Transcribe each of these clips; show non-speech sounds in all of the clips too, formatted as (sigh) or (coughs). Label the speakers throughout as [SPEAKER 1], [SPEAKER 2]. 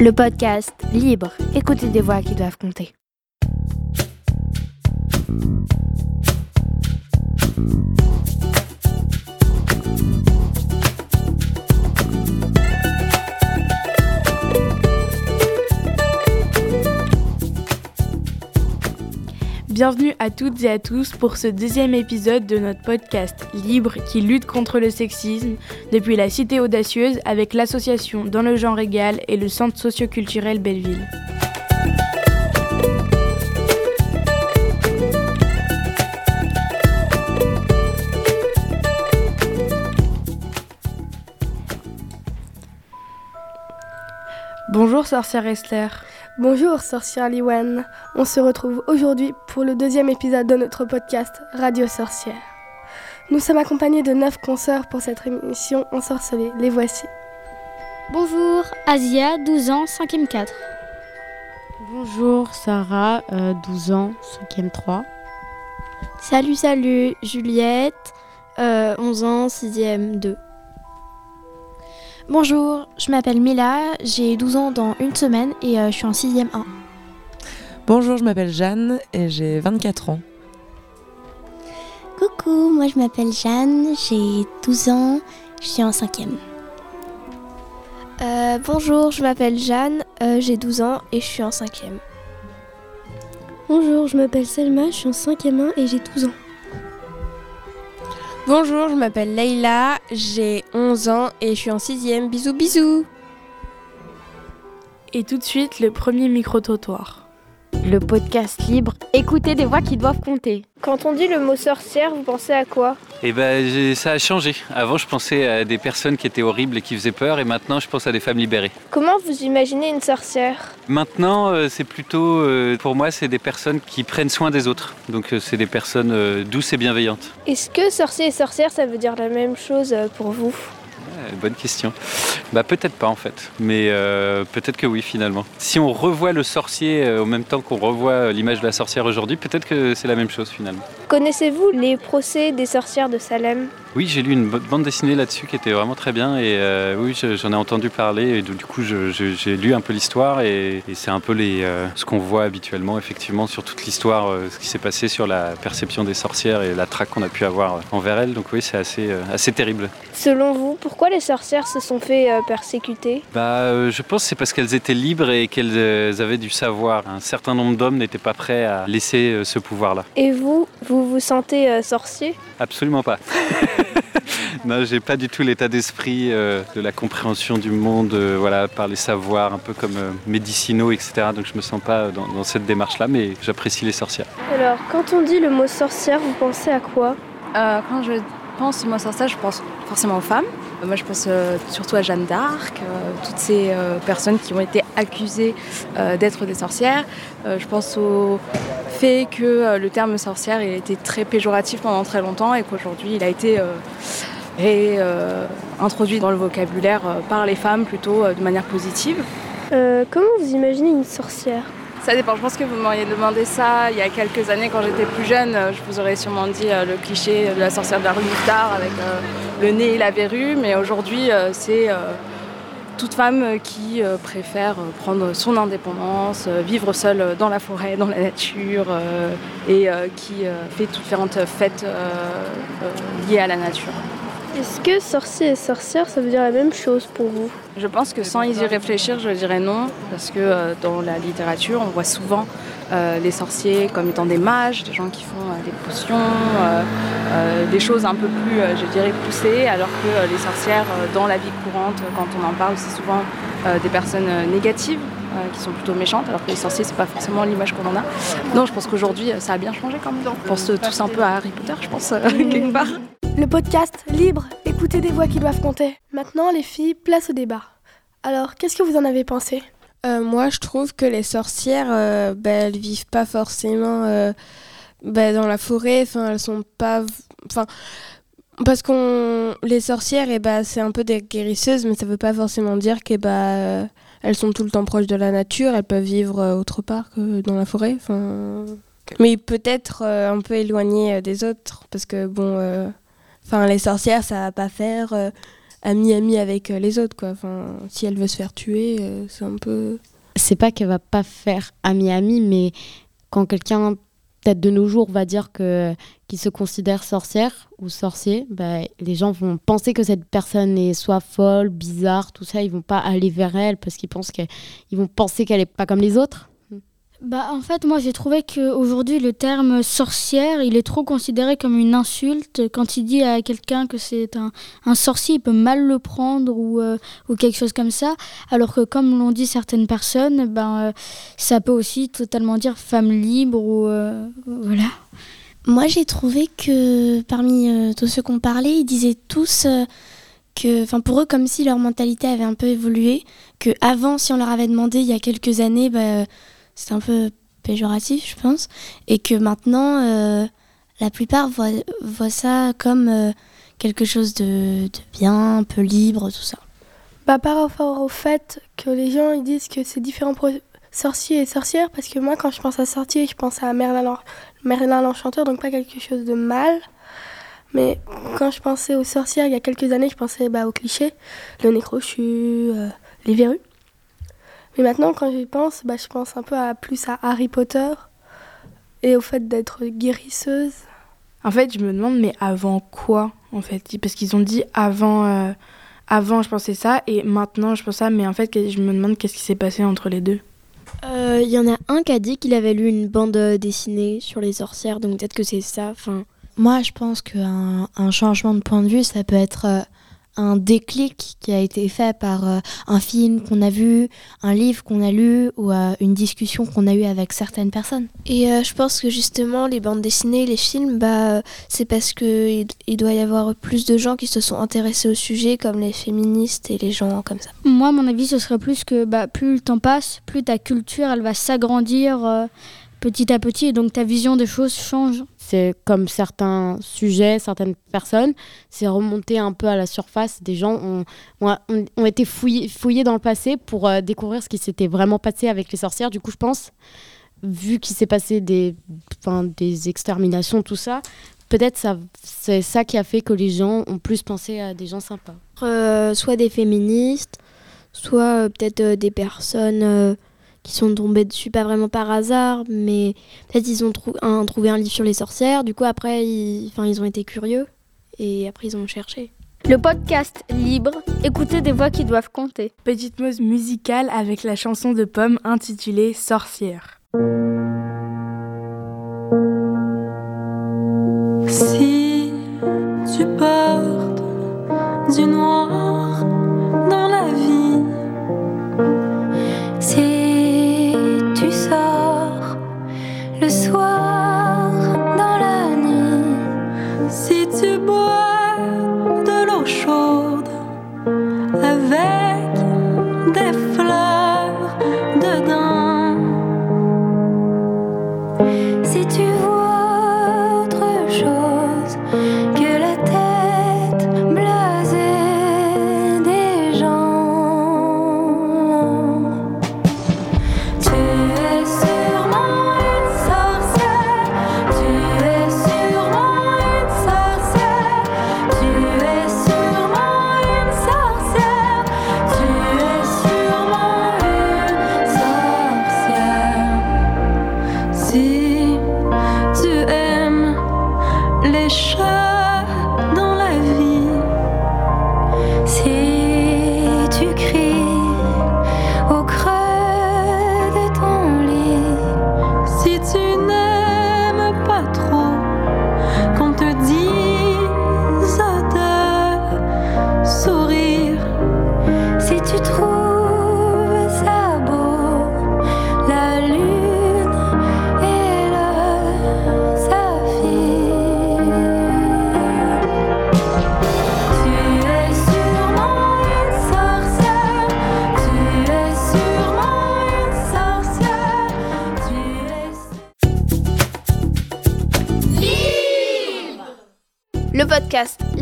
[SPEAKER 1] Le podcast Libre, écoutez des voix qui doivent compter.
[SPEAKER 2] Bienvenue à toutes et à tous pour ce deuxième épisode de notre podcast Libre qui lutte contre le sexisme depuis la Cité Audacieuse avec l'association Dans le genre égal et le Centre socioculturel Belleville. Bonjour sorcière Esther.
[SPEAKER 3] Bonjour sorcière Liwan, on se retrouve aujourd'hui pour le deuxième épisode de notre podcast Radio Sorcière. Nous sommes accompagnés de neuf consoeurs pour cette émission ensorcelée, les voici.
[SPEAKER 4] Bonjour, Asia, 12 ans, 5e 4.
[SPEAKER 5] Bonjour, Sarah, 12 ans, 5e 3.
[SPEAKER 6] Salut, salut, Juliette, 11 ans, 6e 2.
[SPEAKER 7] Bonjour, je m'appelle Mila, j'ai 12 ans dans une semaine et euh, je suis en 6ème 1.
[SPEAKER 8] Bonjour, je m'appelle Jeanne et j'ai 24 ans.
[SPEAKER 9] Coucou, moi je m'appelle Jeanne, j'ai 12 ans, je suis en 5ème.
[SPEAKER 10] Euh, bonjour, je m'appelle Jeanne, euh, j'ai 12 ans et je suis en 5ème.
[SPEAKER 11] Bonjour, je m'appelle Selma, je suis en 5ème 1 et j'ai 12 ans.
[SPEAKER 12] Bonjour, je m'appelle Leïla, j'ai 11 ans et je suis en 6ème. Bisous, bisous
[SPEAKER 2] Et tout de suite, le premier micro-trottoir.
[SPEAKER 1] Le podcast libre, écoutez des voix qui doivent compter.
[SPEAKER 10] Quand on dit le mot sorcière, vous pensez à quoi?
[SPEAKER 13] Eh ben, ça a changé. Avant, je pensais à des personnes qui étaient horribles et qui faisaient peur, et maintenant, je pense à des femmes libérées.
[SPEAKER 10] Comment vous imaginez une sorcière?
[SPEAKER 13] Maintenant, euh, c'est plutôt, euh, pour moi, c'est des personnes qui prennent soin des autres. Donc, euh, c'est des personnes douces et bienveillantes.
[SPEAKER 10] Est-ce que sorcier et sorcière, ça veut dire la même chose pour vous?
[SPEAKER 13] Bonne question. Bah peut-être pas en fait, mais euh, peut-être que oui finalement. Si on revoit le sorcier euh, au même temps qu'on revoit l'image de la sorcière aujourd'hui, peut-être que c'est la même chose finalement.
[SPEAKER 10] Connaissez-vous les procès des sorcières de Salem?
[SPEAKER 13] Oui, j'ai lu une bande dessinée là-dessus qui était vraiment très bien et euh, oui, j'en ai entendu parler et du coup j'ai lu un peu l'histoire et, c'est un peu les, ce qu'on voit habituellement effectivement sur toute l'histoire, ce qui s'est passé sur la perception des sorcières et la traque qu'on a pu avoir envers elles. Donc oui, c'est assez, assez terrible.
[SPEAKER 10] Selon vous, pourquoi les sorcières se sont fait persécuter?
[SPEAKER 13] Bah, Je pense que c'est parce qu'elles étaient libres et qu'elles avaient du savoir. Un certain nombre d'hommes n'étaient pas prêts à laisser ce pouvoir-là.
[SPEAKER 10] Et vous, vous vous sentez sorcier?
[SPEAKER 13] Absolument pas. (laughs) non, j'ai pas du tout l'état d'esprit de la compréhension du monde, voilà, par les savoirs un peu comme médicinaux, etc. Donc je me sens pas dans, dans cette démarche-là, mais j'apprécie les sorcières.
[SPEAKER 10] Alors, quand on dit le mot sorcière, vous pensez à quoi?
[SPEAKER 14] Euh, Quand je pense au mot sorcière, je pense forcément aux femmes. Moi, je pense euh, surtout à Jeanne d'Arc, euh, toutes ces euh, personnes qui ont été accusées d'être des sorcières. je pense au fait que le terme sorcière a été très péjoratif pendant très longtemps et qu'aujourd'hui il a été réintroduit dans le vocabulaire par les femmes plutôt de manière positive.
[SPEAKER 10] comment vous imaginez une sorcière?
[SPEAKER 14] Ça dépend. Je pense que vous m'auriez demandé ça il y a quelques années quand j'étais plus jeune. Je vous aurais sûrement dit le cliché de la sorcière de la rue Mouffetard avec le nez et la verrue. Mais aujourd'hui, c'est toute femme qui préfère prendre son indépendance, vivre seule dans la forêt, dans la nature et qui fait toutes différentes fêtes liées à la nature.
[SPEAKER 10] Est-ce que sorcier et sorcière, ça veut dire la même chose pour vous?
[SPEAKER 14] Je pense que sans y réfléchir, je dirais non, parce que euh, dans la littérature, on voit souvent euh, les sorciers comme étant des mages, des gens qui font euh, des potions, des choses un peu plus, je dirais, poussées, alors que les sorcières, dans la vie courante, quand on en parle, c'est souvent des personnes négatives qui sont plutôt méchantes, alors que les sorciers, c'est pas forcément l'image qu'on en a. Non, je pense qu'aujourd'hui, ça a bien changé quand même. On pense tous un peu à Harry Potter, je pense, (laughs) quelque part.
[SPEAKER 3] Le podcast libre, écoutez des voix qui doivent compter. Maintenant, les filles, place au débat. Alors, qu'est-ce que vous en avez pensé
[SPEAKER 12] euh, Moi, je trouve que les sorcières, euh, bah, elles vivent pas forcément euh, bah, dans la forêt. Enfin, elles sont pas. Enfin, parce qu'on les sorcières, et eh bah, c'est un peu des guérisseuses, mais ça veut pas forcément dire que bah, elles sont tout le temps proches de la nature. Elles peuvent vivre autre part que dans la forêt. Enfin, mais peut-être un peu éloignées des autres, parce que bon. Enfin, les sorcières, ça va pas faire ami-ami avec les autres, quoi. Enfin, si elle veut se faire tuer, c'est un peu...
[SPEAKER 5] C'est pas qu'elle va pas faire ami-ami, mais quand quelqu'un peut-être de nos jours va dire que qu'il se considère sorcière ou sorcier, bah, les gens vont penser que cette personne est soit folle, bizarre, tout ça. Ils vont pas aller vers elle parce qu'ils pensent qu'ils vont penser qu'elle est pas comme les autres.
[SPEAKER 4] Bah en fait moi j'ai trouvé qu'aujourd'hui le terme sorcière il est trop considéré comme une insulte quand il dit à quelqu'un que c'est un, un, sorcier il peut mal le prendre ou, euh, ou quelque chose comme ça alors que comme l'ont dit certaines personnes ben euh, ça peut aussi totalement dire femme libre ou euh, voilà.
[SPEAKER 9] Moi j'ai trouvé que parmi tous ceux qu'on parlait ils disaient tous enfin pour eux comme si leur mentalité avait un peu évolué que avant si on leur avait demandé il y a quelques années bah, c'est un peu péjoratif, je pense, et que maintenant, euh, la plupart voient, ça comme euh, quelque chose de, bien, un peu libre, tout ça.
[SPEAKER 3] Bah, par rapport au fait que les gens ils disent que c'est différent pour sorciers et sorcières, parce que moi, quand je pense à sorcier, je pense à Merlin, l'Enchanteur, donc pas quelque chose de mal. Mais quand je pensais aux sorcières il y a quelques années, je pensais bah, aux clichés, le nez crochu, euh, les verrues. Mais maintenant, quand j'y pense, bah, je pense un peu à, plus à Harry Potter et au fait d'être guérisseuse.
[SPEAKER 15] En fait, je me demande, mais avant quoi en fait? Parce qu'ils ont dit avant, euh, avant, je pensais ça, et maintenant, je pense ça, mais en fait, je me demande qu'est-ce qui s'est passé entre les deux.
[SPEAKER 16] Il euh, y en a un qui a dit qu'il avait lu une bande dessinée sur les sorcières, donc peut-être que c'est ça. Enfin,
[SPEAKER 6] Moi, je pense qu'un un changement de point de vue, ça peut être euh, un déclic qui a été fait par euh, un film qu'on a vu, un livre qu'on a lu ou euh, une discussion qu'on a eue avec certaines personnes.
[SPEAKER 16] Et euh, je pense que justement les bandes dessinées, les films, bah, c'est parce qu'il il doit y avoir plus de gens qui se sont intéressés au sujet comme les féministes et les gens comme ça.
[SPEAKER 4] Moi, mon avis, ce serait plus que bah, plus le temps passe, plus ta culture, elle va s'agrandir petit à petit et donc ta vision des choses change.
[SPEAKER 5] C'est comme certains sujets, certaines personnes, c'est remonté un peu à la surface. Des gens ont, ont, été fouillés, fouillés, dans le passé pour euh, découvrir ce qui s'était vraiment passé avec les sorcières. Du coup, je pense, vu qu'il s'est passé des, des exterminations, tout ça, peut-être ça, c'est ça qui a fait que les gens ont plus pensé à des gens sympas.
[SPEAKER 16] Euh, soit des féministes, soit euh, peut-être des personnes qui sont tombés dessus pas vraiment par hasard, mais peut-être ils ont un, trouvé un livre sur les sorcières. Du coup, après, ils, ils ont été curieux et après, ils ont cherché.
[SPEAKER 10] Le podcast libre, écoutez des voix qui doivent compter.
[SPEAKER 15] Petite pause musicale avec la chanson de Pomme intitulée Sorcière.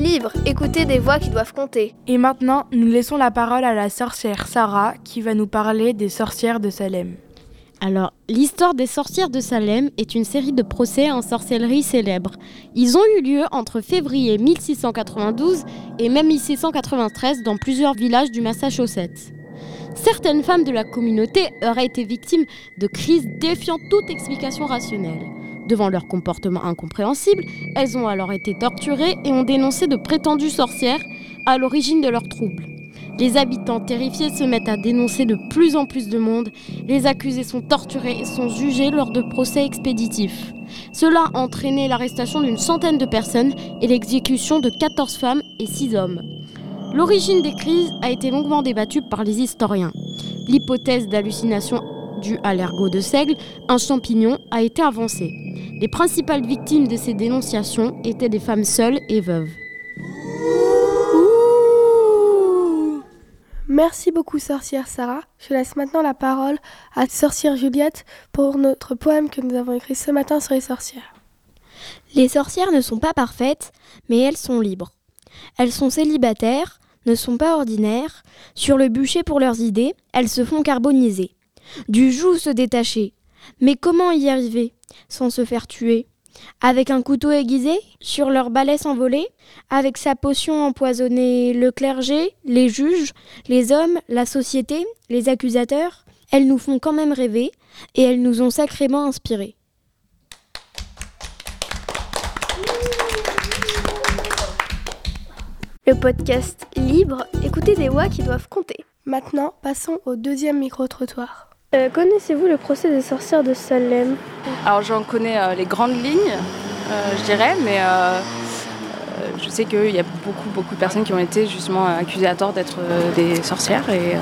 [SPEAKER 10] Libre, écoutez des voix qui doivent compter.
[SPEAKER 15] Et maintenant, nous laissons la parole à la sorcière Sarah qui va nous parler des sorcières de Salem.
[SPEAKER 5] Alors, l'histoire des sorcières de Salem est une série de procès en sorcellerie célèbres. Ils ont eu lieu entre février 1692 et même 1693 dans plusieurs villages du Massachusetts. Certaines femmes de la communauté auraient été victimes de crises défiant toute explication rationnelle. Devant leur comportement incompréhensible, elles ont alors été torturées et ont dénoncé de prétendues sorcières à l'origine de leurs troubles. Les habitants terrifiés se mettent à dénoncer de plus en plus de monde. Les accusés sont torturés et sont jugés lors de procès expéditifs. Cela a entraîné l'arrestation d'une centaine de personnes et l'exécution de 14 femmes et 6 hommes. L'origine des crises a été longuement débattue par les historiens. L'hypothèse d'hallucination due à l'ergot de seigle, un champignon, a été avancée. Les principales victimes de ces dénonciations étaient des femmes seules et veuves.
[SPEAKER 3] Merci beaucoup, sorcière Sarah. Je laisse maintenant la parole à sorcière Juliette pour notre poème que nous avons écrit ce matin sur les sorcières.
[SPEAKER 6] Les sorcières ne sont pas parfaites, mais elles sont libres. Elles sont célibataires, ne sont pas ordinaires, sur le bûcher pour leurs idées, elles se font carboniser. Du joug se détacher. Mais comment y arriver sans se faire tuer? Avec un couteau aiguisé, sur leur balai s'envoler, avec sa potion empoisonner le clergé, les juges, les hommes, la société, les accusateurs, elles nous font quand même rêver et elles nous ont sacrément inspirés.
[SPEAKER 1] Le podcast libre, écoutez des voix qui doivent compter.
[SPEAKER 3] Maintenant, passons au deuxième micro-trottoir.
[SPEAKER 10] Euh, Connaissez-vous le procès des sorcières de Salem?
[SPEAKER 14] Alors j'en connais euh, les grandes lignes, euh, je dirais, mais je sais qu'il y a beaucoup, beaucoup de personnes qui ont été justement accusées à tort d'être des sorcières et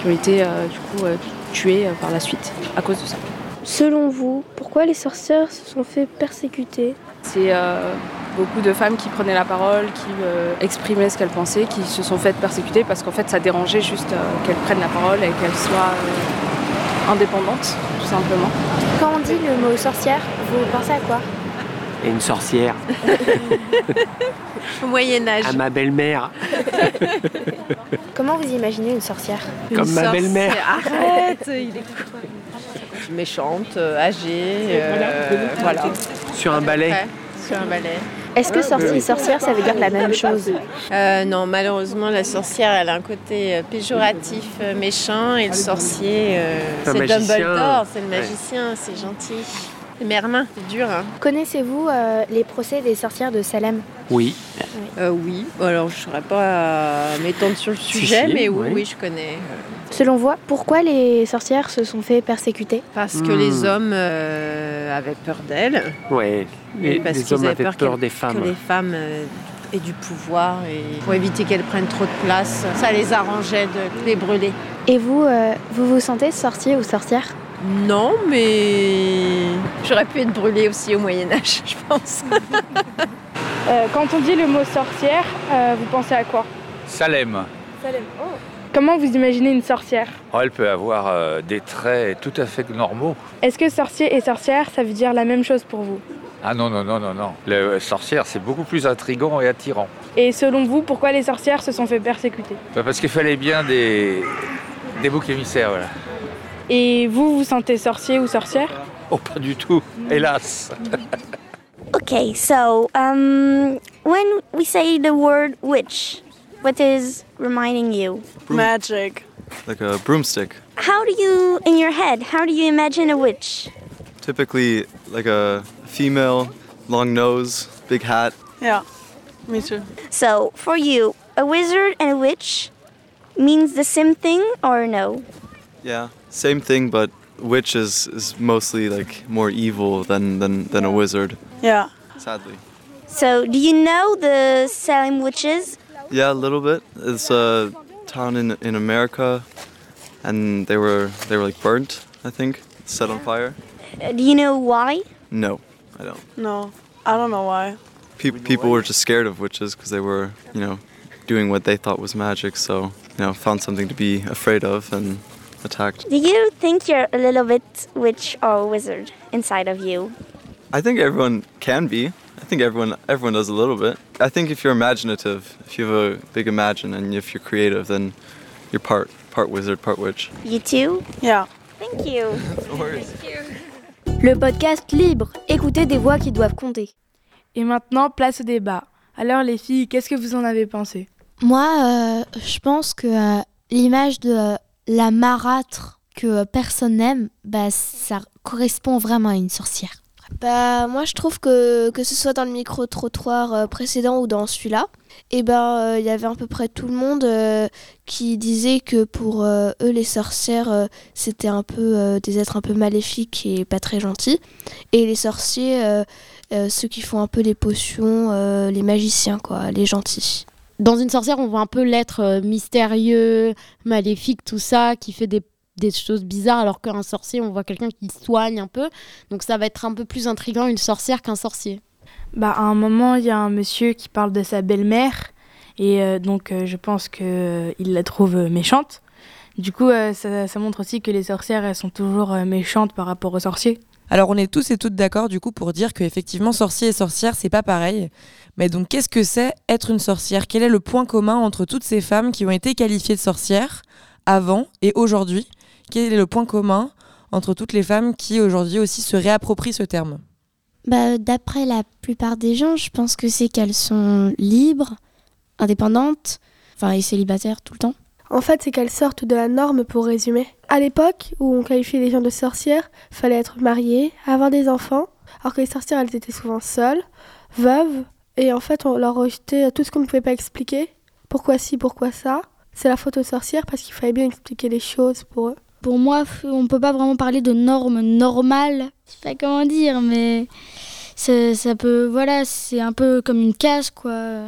[SPEAKER 14] qui ont été du coup tuées par la suite à cause de ça.
[SPEAKER 10] Selon vous, pourquoi les sorcières se sont fait persécuter?
[SPEAKER 14] C'est euh, beaucoup de femmes qui prenaient la parole, qui euh, exprimaient ce qu'elles pensaient, qui se sont faites persécuter parce qu'en fait ça dérangeait juste euh, qu'elles prennent la parole et qu'elles soient indépendantes, tout simplement.
[SPEAKER 7] Quand on dit le mot sorcière, vous pensez à quoi?
[SPEAKER 17] Et une sorcière. (laughs)
[SPEAKER 18] Au Moyen-Âge.
[SPEAKER 17] À ma belle-mère. (laughs)
[SPEAKER 7] Comment vous imaginez une sorcière?
[SPEAKER 17] Comme ma belle-mère.
[SPEAKER 18] Arrête, il est méchante, âgée, euh, voilà.
[SPEAKER 17] Sur un balai.
[SPEAKER 18] Ouais, Sur un balai.
[SPEAKER 7] Est-ce que sorcier et sorcière, ça veut dire la même chose?
[SPEAKER 18] Euh, non, malheureusement, la sorcière, elle a un côté euh, péjoratif, euh, méchant, et le sorcier, euh,
[SPEAKER 17] C'est.
[SPEAKER 18] Dumbledore, c'est le
[SPEAKER 17] Ouais.
[SPEAKER 18] magicien, c'est gentil. C'est Merlin, c'est dur. Hein.
[SPEAKER 7] Connaissez-vous euh, les procès des sorcières de Salem?
[SPEAKER 17] Oui.
[SPEAKER 18] Euh, oui, alors je ne saurais pas euh, m'étendre sur le sujet,
[SPEAKER 17] si,
[SPEAKER 18] mais oui,
[SPEAKER 17] oui.
[SPEAKER 18] oui, je connais.
[SPEAKER 7] Selon vous, pourquoi les sorcières se sont fait persécuter?
[SPEAKER 18] Parce que
[SPEAKER 17] Hmm.
[SPEAKER 18] les hommes euh, avaient peur d'elles.
[SPEAKER 17] Ouais.
[SPEAKER 18] Et
[SPEAKER 17] Les,
[SPEAKER 18] parce
[SPEAKER 17] les
[SPEAKER 18] qu'ils
[SPEAKER 17] hommes
[SPEAKER 18] avaient
[SPEAKER 17] avaient
[SPEAKER 18] peur
[SPEAKER 17] des femmes.
[SPEAKER 18] Que les femmes euh, aient du pouvoir et pour éviter qu'elles prennent trop de place, ça les arrangeait de les brûler.
[SPEAKER 7] Et vous, euh, vous vous sentez sorcier ou sorcière?
[SPEAKER 18] Non, mais j'aurais pu être brûlée aussi au Moyen Âge, (laughs) je pense.
[SPEAKER 2] Euh, quand on dit le mot sorcière, euh, vous pensez à quoi?
[SPEAKER 19] Salem.
[SPEAKER 2] Comment vous imaginez une sorcière?
[SPEAKER 19] Oh, elle peut avoir euh, des traits tout à fait normaux.
[SPEAKER 2] Est-ce que sorcier et sorcière, ça veut dire la même chose pour vous?
[SPEAKER 19] Ah non, non, non, non, non. Le sorcière, c'est beaucoup plus intrigant et attirant.
[SPEAKER 2] Et selon vous, pourquoi les sorcières se sont fait persécuter?
[SPEAKER 19] Bah, parce qu'il fallait bien des, des boucs émissaires, voilà.
[SPEAKER 2] Et vous, vous sentez sorcier ou sorcière
[SPEAKER 19] Oh, pas du tout, hélas. (laughs)
[SPEAKER 20] Okay, so um, when we say the word witch, what is reminding you?
[SPEAKER 21] Magic.
[SPEAKER 22] Like a broomstick.
[SPEAKER 20] How do you, in your head, how do you imagine a witch?
[SPEAKER 22] Typically, like a female, long nose, big hat.
[SPEAKER 21] Yeah, me too.
[SPEAKER 20] So, for you, a wizard and a witch means the same thing or no?
[SPEAKER 22] Yeah, same thing, but witch is, is mostly like more evil than, than, than a wizard,
[SPEAKER 21] Yeah.
[SPEAKER 22] sadly.
[SPEAKER 20] So, do you know the Salem witches?
[SPEAKER 22] Yeah, a little bit. It's a town in, in America, and they were they were like burnt, I think, set on fire.
[SPEAKER 20] Uh, Do you know why?
[SPEAKER 22] No, I don't.
[SPEAKER 21] No, I don't know why.
[SPEAKER 22] Pe- people were just scared of witches because they were, you know, doing what they thought was magic. So, you know, found something to be afraid of and attacked.
[SPEAKER 20] Do you think you're a little bit witch or wizard inside of you?
[SPEAKER 22] I think everyone can be. I think everyone everyone does a little bit. I think if you're imaginative, if you have a big imagine and if you're creative, then you're part part wizard, part witch.
[SPEAKER 20] You too?
[SPEAKER 21] Yeah.
[SPEAKER 22] Thank you. (laughs)
[SPEAKER 23] Le podcast libre, écoutez des voix qui doivent compter.
[SPEAKER 2] Et maintenant, place au débat. Alors les filles, qu'est-ce que vous en avez pensé?
[SPEAKER 6] Moi, euh, je pense que euh, l'image de euh, la marâtre que euh, personne n'aime, bah, ça correspond vraiment à une sorcière.
[SPEAKER 16] Bah moi je trouve que que ce soit dans le micro-trottoir euh, précédent ou dans celui-là, et ben euh, il y avait à peu près tout le monde euh, qui disait que pour euh, eux les sorcières euh, c'était un peu euh, des êtres un peu maléfiques et pas très gentils, et les sorciers euh, euh, ceux qui font un peu les potions, euh, les magiciens quoi, les gentils.
[SPEAKER 5] Dans une sorcière, on voit un peu l'être euh, mystérieux, maléfique, tout ça, qui fait des, choses bizarres, alors qu'un sorcier, on voit quelqu'un qui soigne un peu. Donc ça va être un peu plus intriguant une sorcière qu'un sorcier.
[SPEAKER 2] Bah, à un moment, il y a un monsieur qui parle de sa belle-mère, et euh, donc euh, je pense qu'il la trouve méchante. Du coup, ça, ça montre aussi que les sorcières, elles sont toujours méchantes par rapport aux sorciers.
[SPEAKER 24] Alors on est tous et toutes d'accord du coup pour dire que effectivement sorcier et sorcière c'est pas pareil. Mais donc qu'est-ce que c'est être une sorcière? Quel est le point commun entre toutes ces femmes qui ont été qualifiées de sorcières avant et aujourd'hui? Quel est le point commun entre toutes les femmes qui aujourd'hui aussi se réapproprient ce terme?
[SPEAKER 16] Bah, D'après la plupart des gens, je pense que c'est qu'elles sont libres, indépendantes, enfin et célibataires tout le temps.
[SPEAKER 25] En fait, c'est qu'elles sortent de la norme pour résumer. À l'époque où on qualifiait les gens de sorcières, fallait être marié, avoir des enfants, alors que les sorcières, elles étaient souvent seules, veuves, et en fait, on leur rejetait tout ce qu'on ne pouvait pas expliquer. Pourquoi ci, pourquoi ça? C'est la faute aux sorcières parce qu'il fallait bien expliquer les choses pour eux.
[SPEAKER 4] Pour moi, on peut pas vraiment parler de normes normales. Je sais pas comment dire, mais ça, ça peut. Voilà, c'est un peu comme une case, quoi.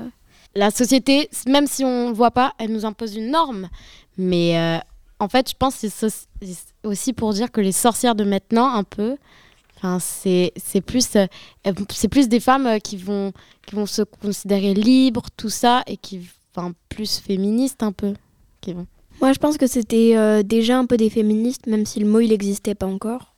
[SPEAKER 5] La société, même si on ne voit pas, elle nous impose une norme. Mais euh, en fait, je pense que c'est aussi pour dire que les sorcières de maintenant, un peu, c'est plus, euh, c'est plus des femmes euh, qui vont, qui vont se considérer libres, tout ça, et qui, enfin, plus féministes un peu.
[SPEAKER 9] Moi, je pense que c'était déjà un peu des féministes, même si le mot il n'existait pas encore.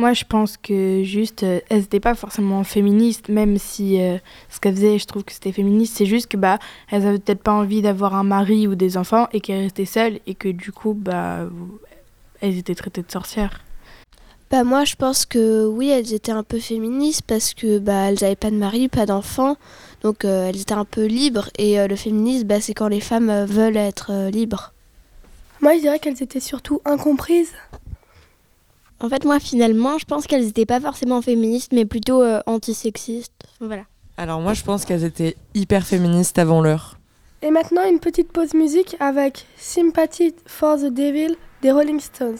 [SPEAKER 2] Moi, je pense que juste, euh, elles n'étaient pas forcément féministes, même si euh, ce qu'elles faisaient, je trouve que c'était féministe. C'est juste que bah, elles avaient peut-être pas envie d'avoir un mari ou des enfants et qu'elles restaient seules et que du coup, bah, elles étaient traitées de sorcières.
[SPEAKER 16] Bah moi je pense que oui elles étaient un peu féministes parce que bah elles avaient pas de mari, pas d'enfants, donc euh, elles étaient un peu libres et euh, le féminisme bah, c'est quand les femmes veulent être euh, libres.
[SPEAKER 25] Moi, je dirais qu'elles étaient surtout incomprises.
[SPEAKER 9] En fait, moi, finalement, je pense qu'elles n'étaient pas forcément féministes, mais plutôt euh, antisexistes. Voilà.
[SPEAKER 24] Alors moi je pense qu'elles étaient hyper féministes avant l'heure.
[SPEAKER 25] Et maintenant, une petite pause musique avec Sympathy for the Devil des Rolling Stones.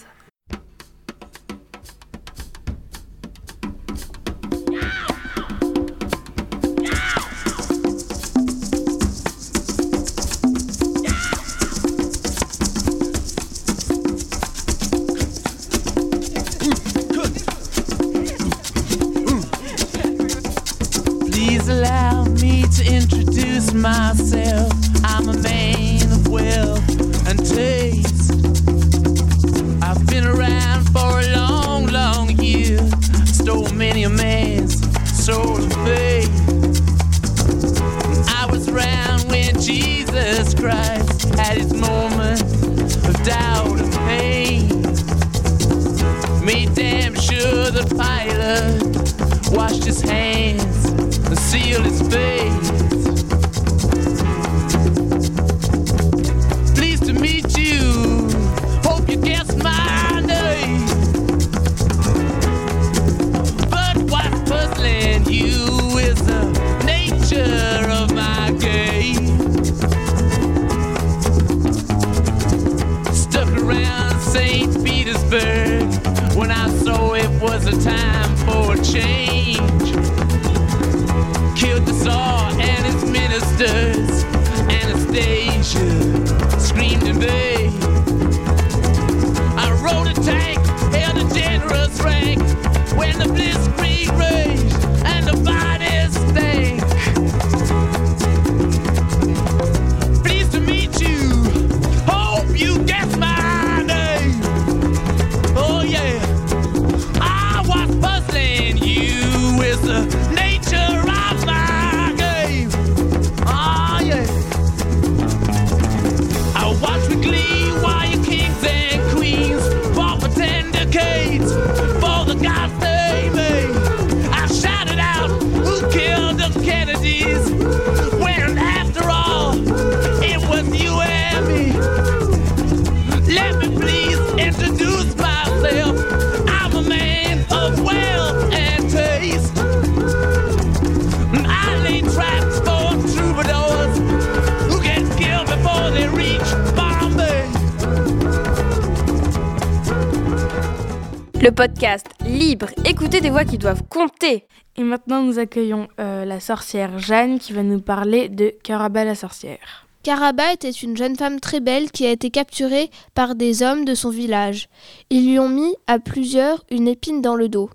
[SPEAKER 1] Le podcast libre, écoutez des voix qui doivent compter.
[SPEAKER 2] Et maintenant, nous accueillons euh, la sorcière Jeanne qui va nous parler de Caraba la sorcière.
[SPEAKER 16] Caraba était une jeune femme très belle qui a été capturée par des hommes de son village. Ils lui ont mis à plusieurs une épine dans le dos.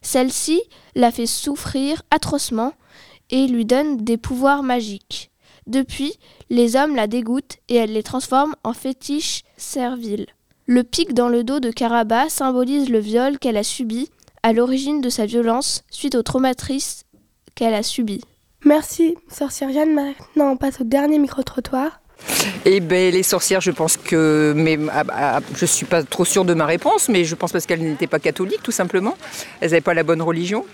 [SPEAKER 16] Celle-ci la fait souffrir atrocement et lui donne des pouvoirs magiques. Depuis, les hommes la dégoûtent et elle les transforme en fétiche servile. Le pic dans le dos de Caraba symbolise le viol qu'elle a subi à l'origine de sa violence suite aux traumatrices qu'elle a subies.
[SPEAKER 3] Merci, sorcière Jeanne. Maintenant, on passe au dernier micro-trottoir.
[SPEAKER 26] Eh ben, les sorcières, je pense que. Mais ah, ah, je suis pas trop sûre de ma réponse, mais je pense parce qu'elles n'étaient pas catholiques, tout simplement. Elles n'avaient pas la bonne religion.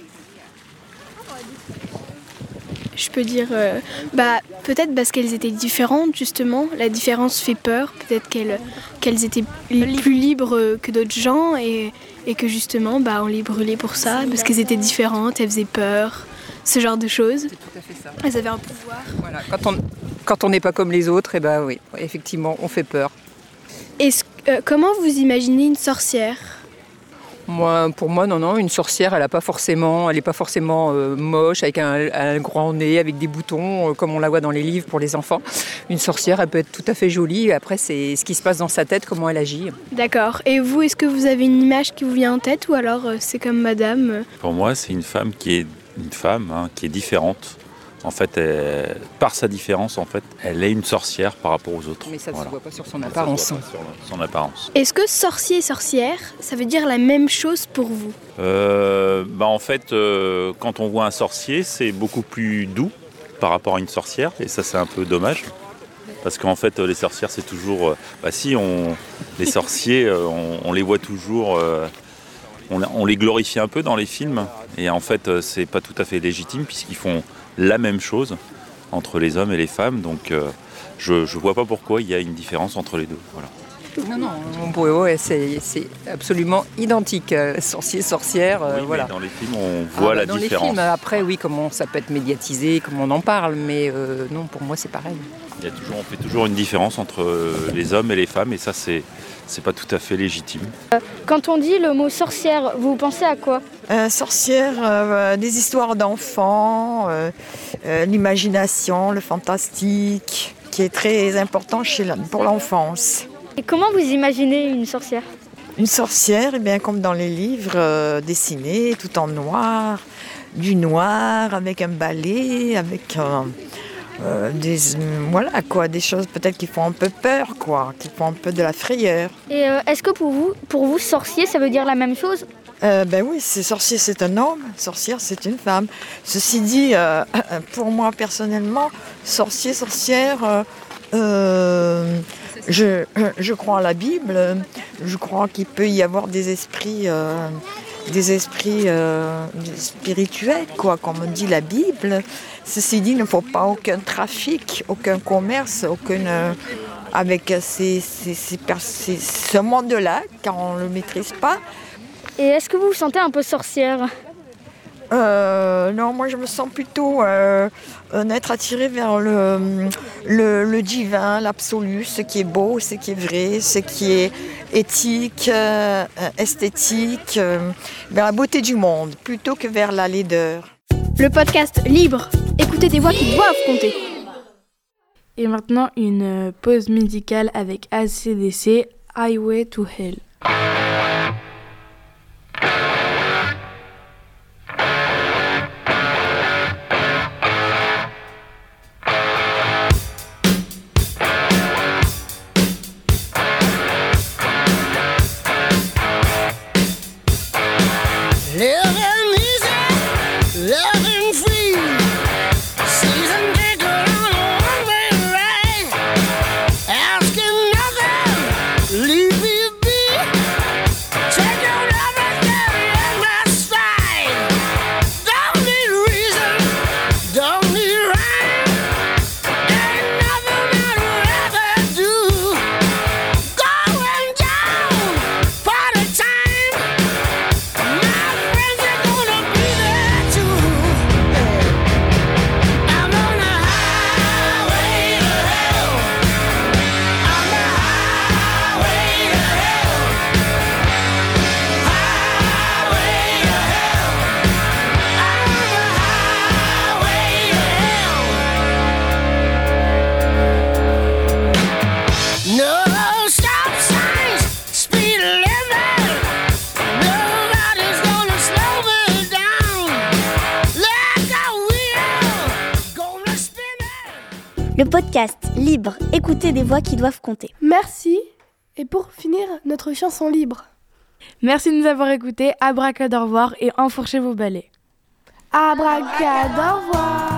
[SPEAKER 10] Je peux dire, euh, bah, peut-être parce qu'elles étaient différentes, justement. La différence fait peur. Peut-être qu'elles qu'elles étaient plus libres que d'autres gens et, et que justement, bah, on les brûlait pour ça, parce qu'elles étaient différentes, elles faisaient peur, ce genre de choses. Elles avaient un pouvoir.
[SPEAKER 26] Voilà. Quand on quand on n'est pas comme les autres, eh ben oui, effectivement, on fait peur.
[SPEAKER 10] Est-ce- euh, comment vous imaginez une sorcière?
[SPEAKER 26] Moi, pour moi, non, non, une sorcière, elle n'est pas forcément, elle est pas forcément euh, moche, avec un, un grand nez, avec des boutons, euh, comme on la voit dans les livres pour les enfants. Une sorcière, elle peut être tout à fait jolie. Après, c'est ce qui se passe dans sa tête, comment elle agit.
[SPEAKER 10] D'accord. Et vous, est-ce que vous avez une image qui vous vient en tête ou alors euh, c'est comme madame
[SPEAKER 19] Pour moi, c'est une femme qui est une femme hein, qui est différente. En fait, elle- par sa différence, en fait, elle est une sorcière par rapport aux autres.
[SPEAKER 26] Mais ça ne
[SPEAKER 19] Voilà.
[SPEAKER 26] se voit pas sur son apparence.
[SPEAKER 19] sur son apparence.
[SPEAKER 10] Est-ce que sorcier et sorcière, ça veut dire la même chose pour vous?
[SPEAKER 19] Euh, bah en fait, euh, quand on voit un sorcier, c'est beaucoup plus doux par rapport à une sorcière, et ça c'est un peu dommage. Parce qu'en fait, euh, les sorcières, c'est toujours. euh, bah si, on, les sorciers, euh, on, on les voit toujours. euh, on, on les glorifie un peu dans les films, et en fait, euh, c'est pas tout à fait légitime puisqu'ils font la même chose entre les hommes et les femmes. Donc, euh, je, je vois pas pourquoi il y a une différence entre les deux.
[SPEAKER 26] Non, non, on pourrait- ouais, c'est absolument identique. euh, Sorcier, sorcière, euh,
[SPEAKER 19] mais
[SPEAKER 26] voilà.
[SPEAKER 19] dans les films, on
[SPEAKER 26] Ah,
[SPEAKER 19] voit
[SPEAKER 26] bah,
[SPEAKER 19] la
[SPEAKER 26] dans
[SPEAKER 19] différence.
[SPEAKER 26] les films, après, oui, comment ça peut être médiatisé, comment on en parle, mais euh, non, pour moi, c'est pareil.
[SPEAKER 19] Il y a toujours, on fait toujours une différence entre euh, les hommes et les femmes, et ça, c'est c'est pas tout à fait légitime.
[SPEAKER 4] Quand on dit le mot sorcière, vous pensez à quoi?
[SPEAKER 27] Euh, sorcière, euh, des histoires d'enfants, euh, euh, l'imagination, le fantastique, qui est très important chez la- pour l'enfance.
[SPEAKER 4] Et comment vous imaginez une sorcière
[SPEAKER 27] Une sorcière, eh bien, comme dans les livres euh, dessinés, tout en noir, du noir, avec un balai, avec euh, euh, des, voilà, quoi, des choses peut-être qui font un peu peur, quoi, qui font un peu de la frayeur.
[SPEAKER 4] Et euh, est-ce que pour vous, pour vous, sorcier, ça veut dire la même chose?
[SPEAKER 27] Euh, ben oui, c'est sorcier, c'est un homme, sorcière, c'est une femme. Ceci dit, euh, (coughs) pour moi personnellement, sorcier, sorcière, euh, euh, je, je crois à la Bible, je crois qu'il peut y avoir des esprits, euh, des esprits euh, spirituels, quoi, comme dit la Bible. Ceci dit, il ne faut pas aucun trafic, aucun commerce, euh, avec ces, ces- ces- ce monde-là, car on ne le maîtrise pas.
[SPEAKER 4] Et est-ce que vous vous sentez un peu sorcière?
[SPEAKER 27] Euh, non, moi je me sens plutôt euh, un être attiré vers le, le, le divin, l'absolu, ce qui est beau, ce qui est vrai, ce qui est éthique, euh, esthétique, euh, vers la beauté du monde, plutôt que vers la laideur.
[SPEAKER 1] Le podcast libre, écoutez des voix qui doivent compter.
[SPEAKER 2] Et maintenant, une pause musicale avec ACDC, Highway to Hell.
[SPEAKER 6] Le podcast libre, écoutez des voix qui doivent compter.
[SPEAKER 3] Merci. Et pour finir, notre chanson libre.
[SPEAKER 2] Merci de nous avoir écoutés. Abracadabra et enfourchez vos balais.
[SPEAKER 3] Abracadabra.